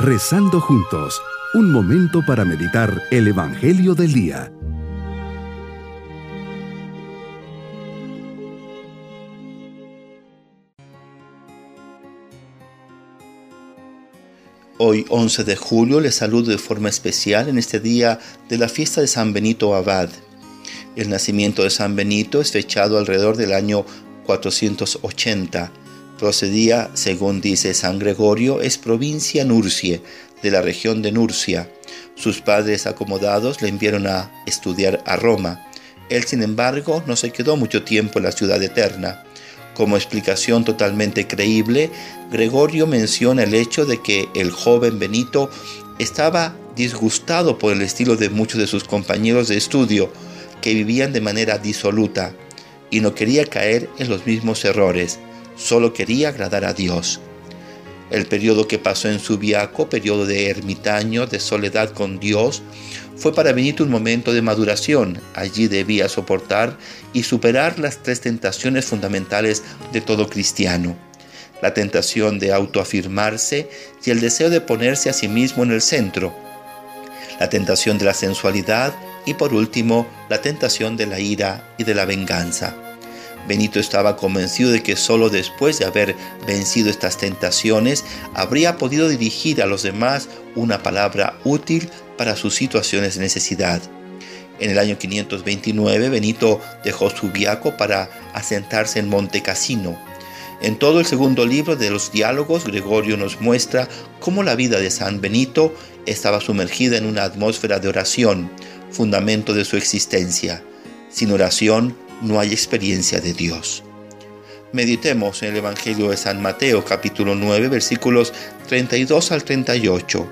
Rezando juntos, un momento para meditar el Evangelio del Día. Hoy 11 de julio les saludo de forma especial en este día de la fiesta de San Benito Abad. El nacimiento de San Benito es fechado alrededor del año 480 Procedía, según dice San Gregorio, es provincia Nurcie, de la región de Nurcia. Sus padres acomodados le enviaron a estudiar a Roma. Él, sin embargo, no se quedó mucho tiempo en la ciudad eterna. Como explicación totalmente creíble, Gregorio menciona el hecho de que el joven Benito estaba disgustado por el estilo de muchos de sus compañeros de estudio, que vivían de manera disoluta, y no quería caer en los mismos errores solo quería agradar a Dios. El periodo que pasó en Subiaco, periodo de ermitaño, de soledad con Dios, fue para Benito un momento de maduración. Allí debía soportar y superar las tres tentaciones fundamentales de todo cristiano. La tentación de autoafirmarse y el deseo de ponerse a sí mismo en el centro. La tentación de la sensualidad y por último la tentación de la ira y de la venganza. Benito estaba convencido de que solo después de haber vencido estas tentaciones habría podido dirigir a los demás una palabra útil para sus situaciones de necesidad. En el año 529 Benito dejó su viaco para asentarse en Monte Cassino. En todo el segundo libro de los diálogos, Gregorio nos muestra cómo la vida de San Benito estaba sumergida en una atmósfera de oración, fundamento de su existencia. Sin oración no hay experiencia de Dios. Meditemos en el Evangelio de San Mateo capítulo 9 versículos 32 al 38.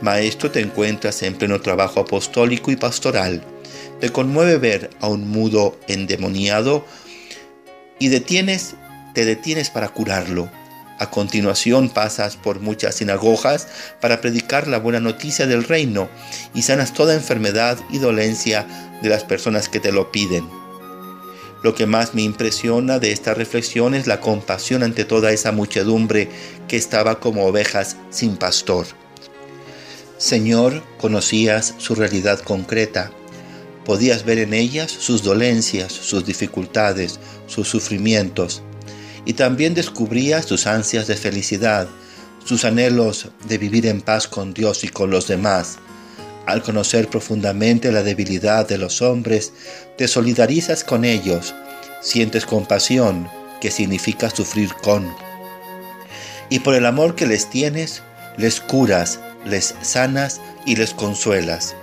Maestro, te encuentras en pleno trabajo apostólico y pastoral. Te conmueve ver a un mudo endemoniado y detienes, te detienes para curarlo. A continuación pasas por muchas sinagogas para predicar la buena noticia del reino y sanas toda enfermedad y dolencia de las personas que te lo piden. Lo que más me impresiona de esta reflexión es la compasión ante toda esa muchedumbre que estaba como ovejas sin pastor. Señor, conocías su realidad concreta. Podías ver en ellas sus dolencias, sus dificultades, sus sufrimientos. Y también descubrías sus ansias de felicidad, sus anhelos de vivir en paz con Dios y con los demás al conocer profundamente la debilidad de los hombres, te solidarizas con ellos, sientes compasión, que significa sufrir con. Y por el amor que les tienes, les curas, les sanas y les consuelas.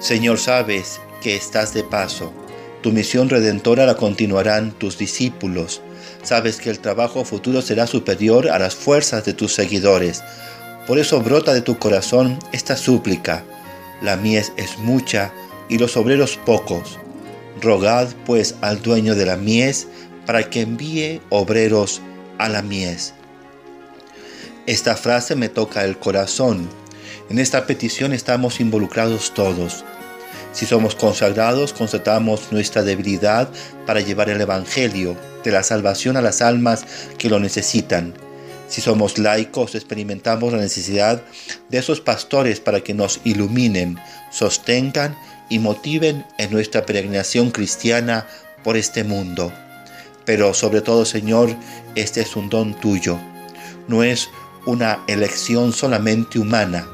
Señor, sabes que estás de paso. Tu misión redentora la continuarán tus discípulos. Sabes que el trabajo futuro será superior a las fuerzas de tus seguidores. Por eso brota de tu corazón esta súplica la mies es mucha y los obreros pocos. Rogad pues al dueño de la mies para que envíe obreros a la mies. Esta frase me toca el corazón. En esta petición estamos involucrados todos. Si somos consagrados, constatamos nuestra debilidad para llevar el Evangelio de la salvación a las almas que lo necesitan si somos laicos, experimentamos la necesidad de esos pastores para que nos iluminen, sostengan y motiven en nuestra peregrinación cristiana por este mundo. Pero sobre todo, Señor, este es un don tuyo. No es una elección solamente humana.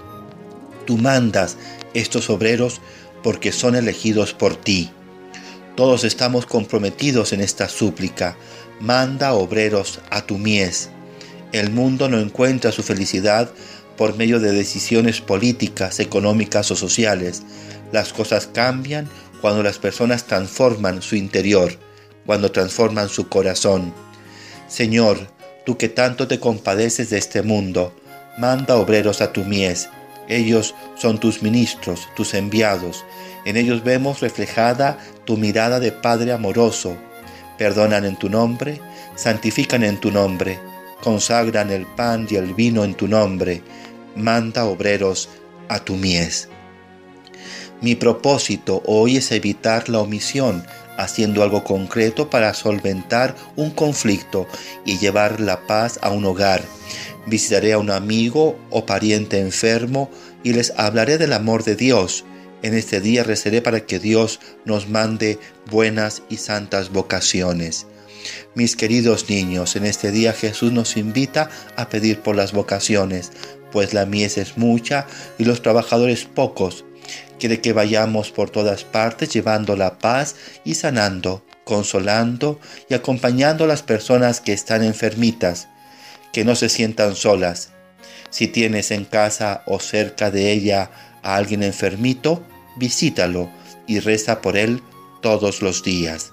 Tú mandas estos obreros porque son elegidos por ti. Todos estamos comprometidos en esta súplica. Manda obreros a tu mies el mundo no encuentra su felicidad por medio de decisiones políticas, económicas o sociales. Las cosas cambian cuando las personas transforman su interior, cuando transforman su corazón. Señor, tú que tanto te compadeces de este mundo, manda obreros a tu mies. Ellos son tus ministros, tus enviados. En ellos vemos reflejada tu mirada de Padre amoroso. Perdonan en tu nombre, santifican en tu nombre consagran el pan y el vino en tu nombre, manda obreros a tu mies. Mi propósito hoy es evitar la omisión haciendo algo concreto para solventar un conflicto y llevar la paz a un hogar. Visitaré a un amigo o pariente enfermo y les hablaré del amor de Dios. En este día rezaré para que Dios nos mande buenas y santas vocaciones. Mis queridos niños, en este día Jesús nos invita a pedir por las vocaciones, pues la mies es mucha y los trabajadores pocos. Quiere que vayamos por todas partes llevando la paz y sanando, consolando y acompañando a las personas que están enfermitas, que no se sientan solas. Si tienes en casa o cerca de ella a alguien enfermito, visítalo y reza por él todos los días.